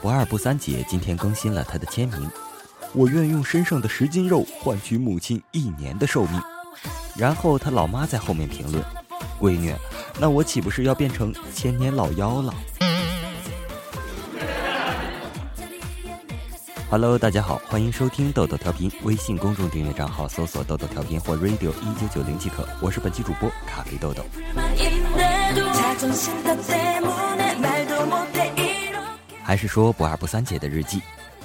不二不三姐今天更新了她的签名，我愿用身上的十斤肉换取母亲一年的寿命。然后她老妈在后面评论：“闺女，那我岂不是要变成千年老妖了？” Hello，大家好，欢迎收听豆豆调频，微信公众订阅账号搜索“豆豆调频”或 “radio 一九九零”即可。我是本期主播咖啡豆豆。还是说不二不三姐的日记。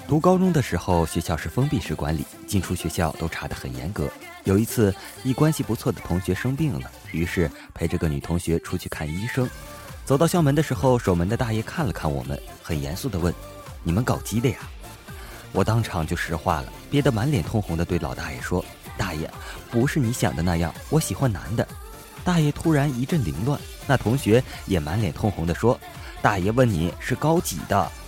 读高中的时候，学校是封闭式管理，进出学校都查得很严格。有一次，一关系不错的同学生病了，于是陪着个女同学出去看医生。走到校门的时候，守门的大爷看了看我们，很严肃地问：“你们搞基的呀？”我当场就石化了，憋得满脸通红地对老大爷说：“大爷，不是你想的那样，我喜欢男的。”大爷突然一阵凌乱，那同学也满脸通红地说：“大爷问你是高几的？”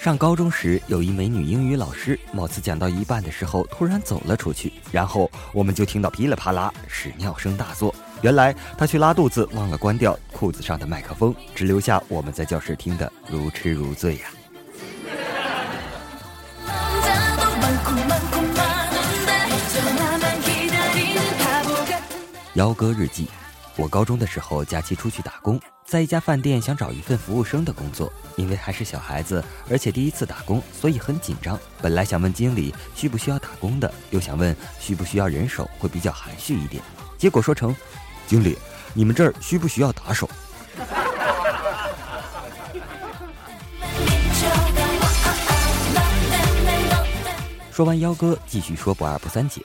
上高中时，有一美女英语老师，貌似讲到一半的时候，突然走了出去，然后我们就听到噼里啪啦屎尿声大作。原来她去拉肚子，忘了关掉裤子上的麦克风，只留下我们在教室听得如痴如醉呀。幺哥日记。我高中的时候，假期出去打工，在一家饭店想找一份服务生的工作，因为还是小孩子，而且第一次打工，所以很紧张。本来想问经理需不需要打工的，又想问需不需要人手，会比较含蓄一点。结果说成，经理，你们这儿需不需要打手？说完幺哥，继续说不二不三姐。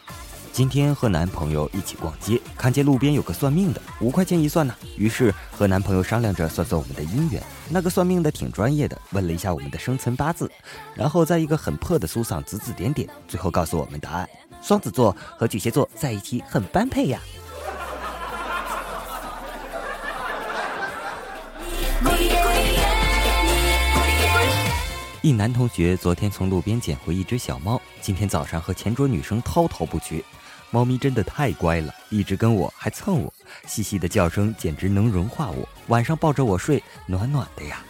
今天和男朋友一起逛街，看见路边有个算命的，五块钱一算呢。于是和男朋友商量着算算我们的姻缘。那个算命的挺专业的，问了一下我们的生辰八字，然后在一个很破的书上指指点点，最后告诉我们答案：双子座和巨蟹座在一起很般配呀。一男同学昨天从路边捡回一只小猫，今天早上和前桌女生滔滔不绝。猫咪真的太乖了，一直跟我，还蹭我，细细的叫声简直能融化我。晚上抱着我睡，暖暖的呀。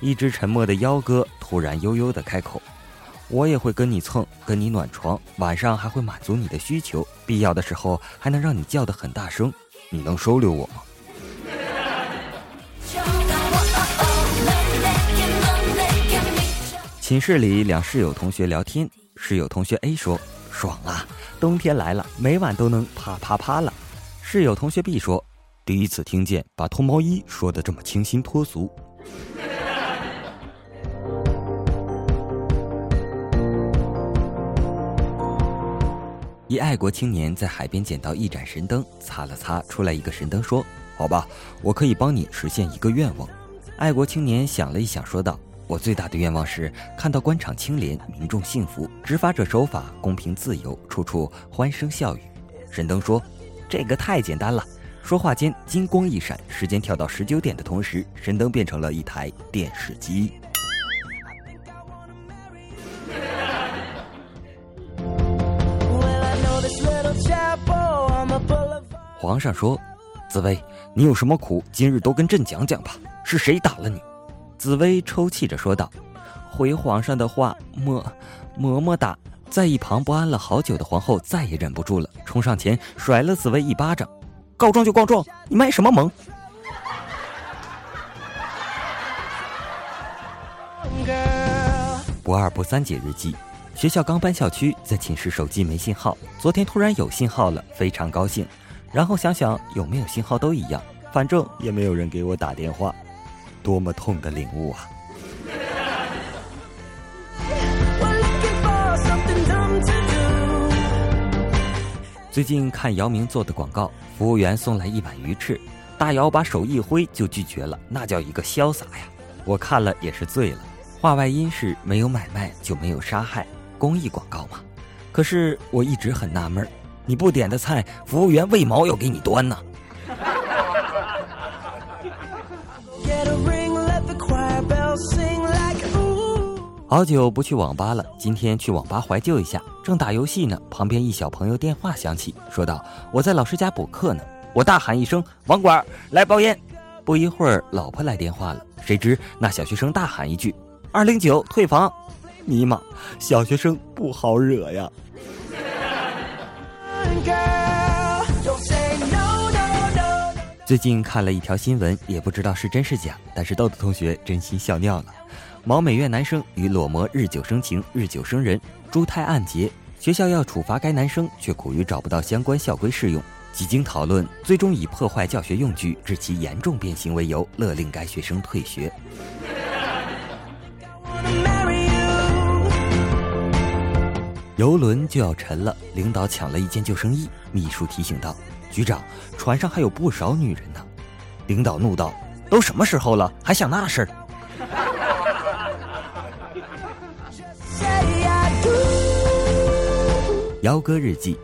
一直沉默的幺哥突然悠悠的开口：“我也会跟你蹭，跟你暖床，晚上还会满足你的需求，必要的时候还能让你叫得很大声。你能收留我吗？”寝室里两室友同学聊天，室友同学 A 说。爽啊！冬天来了，每晚都能啪啪啪了。室友同学 B 说：“第一次听见把脱毛衣说的这么清新脱俗。” 一爱国青年在海边捡到一盏神灯，擦了擦，出来一个神灯，说：“好吧，我可以帮你实现一个愿望。”爱国青年想了一想，说道。我最大的愿望是看到官场清廉，民众幸福，执法者守法，公平自由，处处欢声笑语。神灯说：“这个太简单了。”说话间，金光一闪，时间跳到十九点的同时，神灯变成了一台电视机。皇上说：“紫薇，你有什么苦，今日都跟朕讲讲吧。是谁打了你？”紫薇抽泣着说道：“回皇上的话，么么么哒。”在一旁不安了好久的皇后再也忍不住了，冲上前甩了紫薇一巴掌：“告状就告状，你卖什么萌？”不二不三姐日记：学校刚搬校区，在寝室手机没信号，昨天突然有信号了，非常高兴。然后想想有没有信号都一样，反正也没有人给我打电话。多么痛的领悟啊！最近看姚明做的广告，服务员送来一碗鱼翅，大姚把手一挥就拒绝了，那叫一个潇洒呀！我看了也是醉了。话外音是没有买卖就没有杀害，公益广告嘛。可是我一直很纳闷，你不点的菜，服务员为毛要给你端呢？好久不去网吧了，今天去网吧怀旧一下。正打游戏呢，旁边一小朋友电话响起，说道：“我在老师家补课呢。”我大喊一声：“网管来包烟！”不一会儿，老婆来电话了，谁知那小学生大喊一句：“二零九退房！”尼玛，小学生不好惹呀。最近看了一条新闻，也不知道是真是假，但是豆豆同学真心笑尿了。毛美院男生与裸模日久生情，日久生人，珠胎暗结。学校要处罚该男生，却苦于找不到相关校规适用。几经讨论，最终以破坏教学用具致其严重变形为由，勒令该学生退学。游轮就要沉了，领导抢了一件救生衣，秘书提醒道：“局长，船上还有不少女人呢。”领导怒道：“都什么时候了，还想那事儿？”姚哥日记，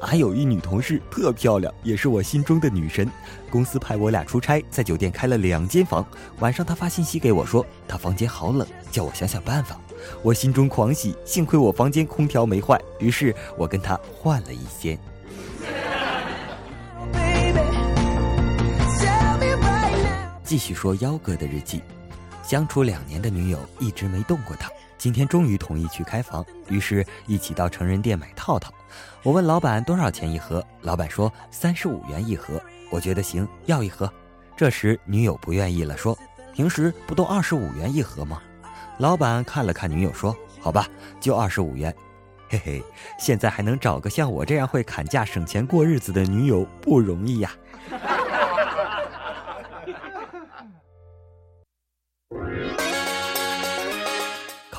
还有一女同事特漂亮，也是我心中的女神。公司派我俩出差，在酒店开了两间房。晚上她发信息给我说，她房间好冷，叫我想想办法。我心中狂喜，幸亏我房间空调没坏，于是我跟她换了一间。继续说幺哥的日记，相处两年的女友一直没动过他。今天终于同意去开房，于是一起到成人店买套套。我问老板多少钱一盒，老板说三十五元一盒。我觉得行，要一盒。这时女友不愿意了，说平时不都二十五元一盒吗？老板看了看女友，说好吧，就二十五元。嘿嘿，现在还能找个像我这样会砍价省钱过日子的女友不容易呀。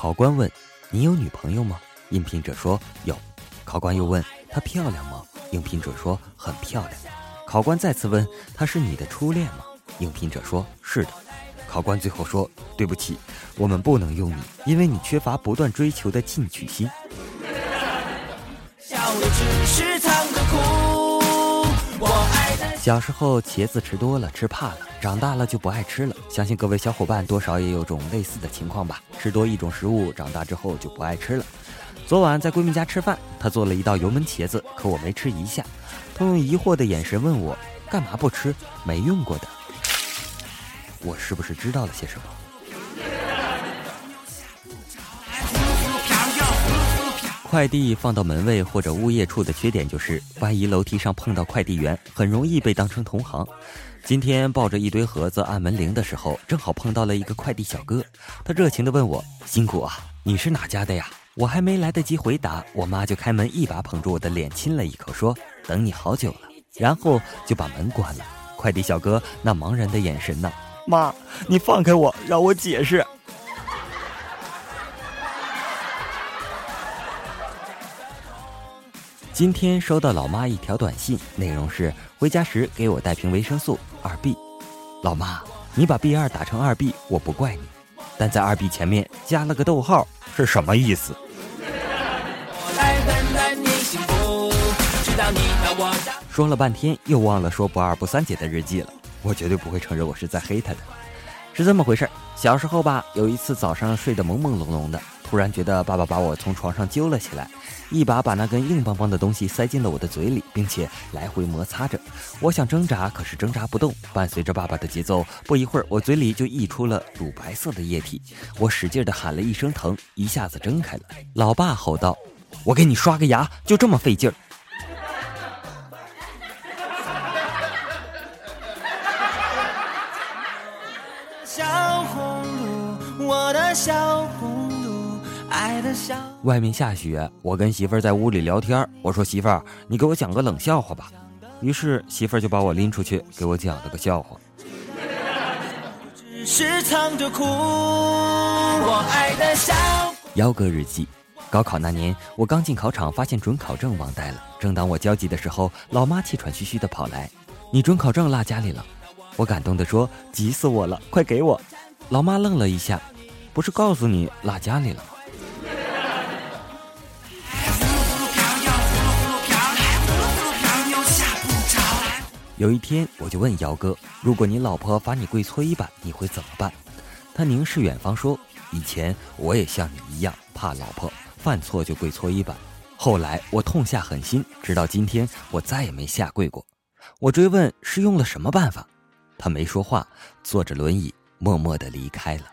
考官问：“你有女朋友吗？”应聘者说：“有。”考官又问：“她漂亮吗？”应聘者说：“很漂亮。”考官再次问：“她是你的初恋吗？”应聘者说：“是的。”考官最后说：“对不起，我们不能用你，因为你缺乏不断追求的进取心。”小时候茄子吃多了吃怕了，长大了就不爱吃了。相信各位小伙伴多少也有种类似的情况吧？吃多一种食物，长大之后就不爱吃了。昨晚在闺蜜家吃饭，她做了一道油焖茄子，可我没吃一下。她用疑惑的眼神问我：“干嘛不吃？没用过的。”我是不是知道了些什么？快递放到门卫或者物业处的缺点就是，万一楼梯上碰到快递员，很容易被当成同行。今天抱着一堆盒子按门铃的时候，正好碰到了一个快递小哥，他热情地问我：“辛苦啊，你是哪家的呀？”我还没来得及回答，我妈就开门，一把捧住我的脸，亲了一口，说：“等你好久了。”然后就把门关了。快递小哥那茫然的眼神呢？妈，你放开我，让我解释。今天收到老妈一条短信，内容是：回家时给我带瓶维生素二 B。老妈，你把 B 二打成二 B，我不怪你，但在二 B 前面加了个逗号，是什么意思？说了半天，又忘了说不二不三姐的日记了。我绝对不会承认我是在黑她的。是这么回事儿小时候吧，有一次早上睡得朦朦胧胧的。突然觉得爸爸把我从床上揪了起来，一把把那根硬邦邦的东西塞进了我的嘴里，并且来回摩擦着。我想挣扎，可是挣扎不动。伴随着爸爸的节奏，不一会儿，我嘴里就溢出了乳白色的液体。我使劲地喊了一声疼，一下子睁开了。老爸吼道：“我给你刷个牙，就这么费劲儿。”小红路，我的小红。外面下雪，我跟媳妇儿在屋里聊天。我说：“媳妇儿，你给我讲个冷笑话吧。”于是媳妇儿就把我拎出去，给我讲了个笑话。幺哥日记：高考那年，我刚进考场，发现准考证忘带了。正当我焦急的时候，老妈气喘吁吁的跑来：“你准考证落家里了。”我感动的说：“急死我了，快给我！”老妈愣了一下：“不是告诉你落家里了吗？”有一天，我就问姚哥：“如果你老婆罚你跪搓衣板，你会怎么办？”他凝视远方说：“以前我也像你一样怕老婆，犯错就跪搓衣板。后来我痛下狠心，直到今天我再也没下跪过。我追问是用了什么办法，他没说话，坐着轮椅默默的离开了。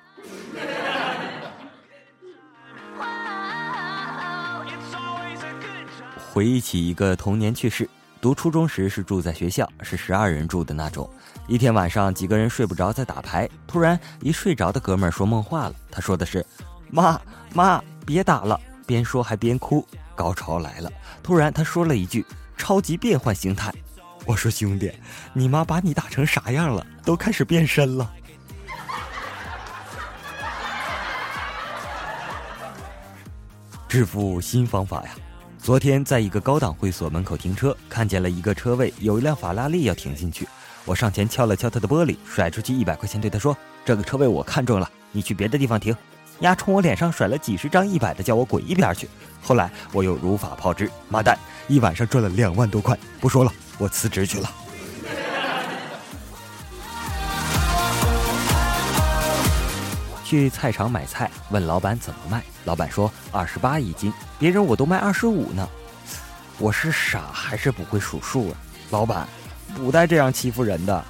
回忆起一个童年趣事。读初中时是住在学校，是十二人住的那种。一天晚上，几个人睡不着，在打牌。突然，一睡着的哥们儿说梦话了。他说的是：“妈妈，别打了。”边说还边哭。高潮来了！突然，他说了一句：“超级变换形态。”我说：“兄弟，你妈把你打成啥样了？都开始变身了。”致富新方法呀！昨天在一个高档会所门口停车，看见了一个车位有一辆法拉利要停进去，我上前敲了敲他的玻璃，甩出去一百块钱，对他说：“这个车位我看中了，你去别的地方停。”丫冲我脸上甩了几十张一百的，叫我滚一边去。后来我又如法炮制，妈蛋，一晚上赚了两万多块。不说了，我辞职去了。去菜场买菜，问老板怎么卖，老板说二十八一斤，别人我都卖二十五呢。我是傻还是不会数数啊？老板，不带这样欺负人的。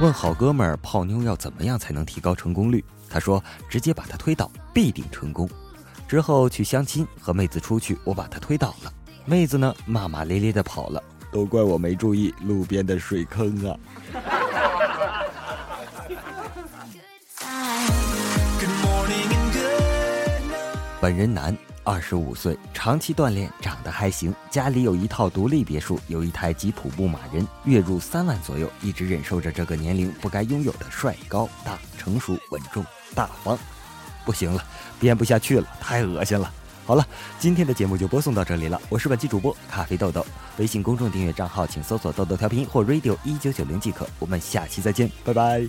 问好哥们儿泡妞要怎么样才能提高成功率？他说直接把他推倒，必定成功。之后去相亲，和妹子出去，我把他推倒了，妹子呢骂骂咧咧的跑了。都怪我没注意路边的水坑啊！本人男，二十五岁，长期锻炼，长得还行，家里有一套独立别墅，有一台吉普牧马人，月入三万左右，一直忍受着这个年龄不该拥有的帅、高、大、成熟、稳重、大方。不行了，编不下去了，太恶心了。好了，今天的节目就播送到这里了。我是本期主播咖啡豆豆，微信公众订阅账号请搜索“豆豆调频”或 “radio 一九九零”即可。我们下期再见，拜拜。